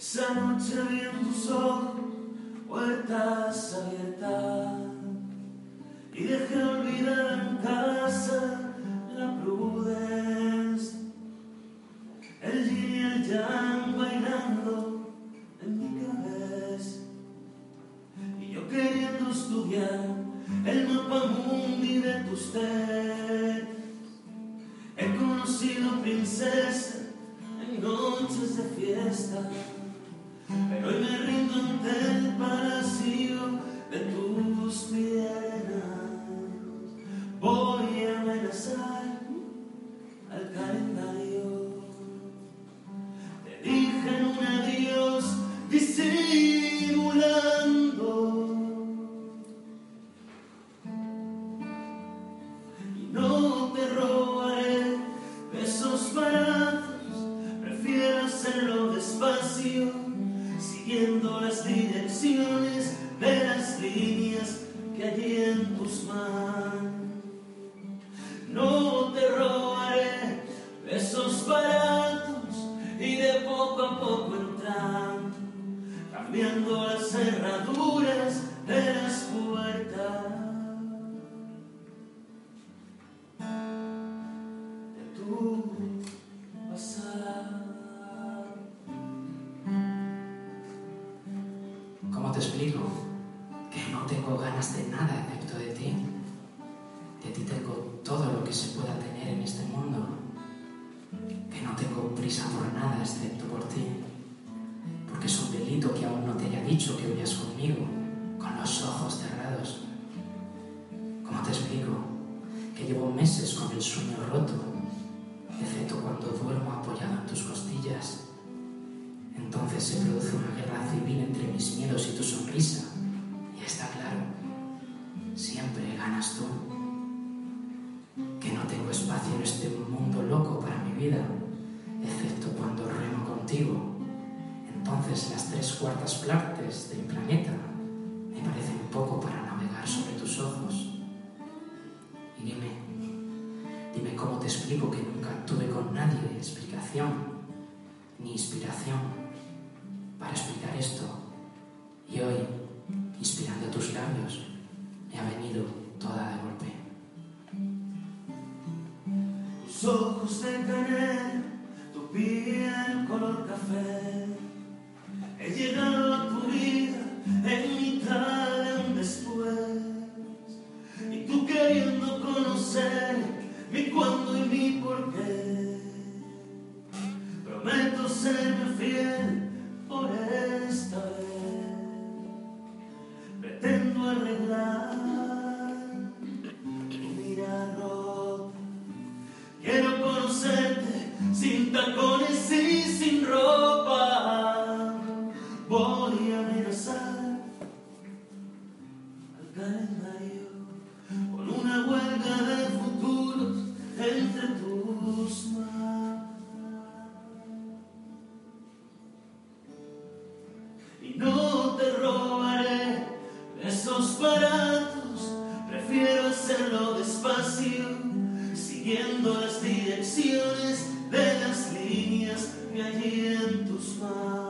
Esa noche vi en tus ojos puertas abiertas direcciones de las líneas que hay en tus manos. Te explico? Que no tengo ganas de nada excepto de ti. De ti tengo todo lo que se pueda tener en este mundo. Que no tengo prisa por nada excepto por ti. Porque es un delito que aún no te haya dicho que huyas conmigo, con los ojos cerrados. ¿Cómo te explico? Que llevo meses con el sueño roto, excepto cuando duermo apoyado en tus costillas. Entonces se produce ganas tú. Que no tengo espacio en este mundo loco para mi vida, excepto cuando remo contigo. Entonces las tres cuartas partes del planeta me parecen poco para navegar sobre tus ojos. Y dime, dime cómo te explico que nunca tuve con nadie explicación ni inspiración para explicar esto. Y hoy, inspirando ojos de canela, tu piel color café. He llegado a tu vida en mitad de un después. Y tú queriendo conocer mi cuándo y mi por qué. Prometo serme fiel por esta vez. Sin tacones y sin ropa. Voy a amenazar al calendario con una huelga de futuros entre tus manos. Y no te robaré esos baratos, prefiero hacerlo despacio, siguiendo las direcciones de las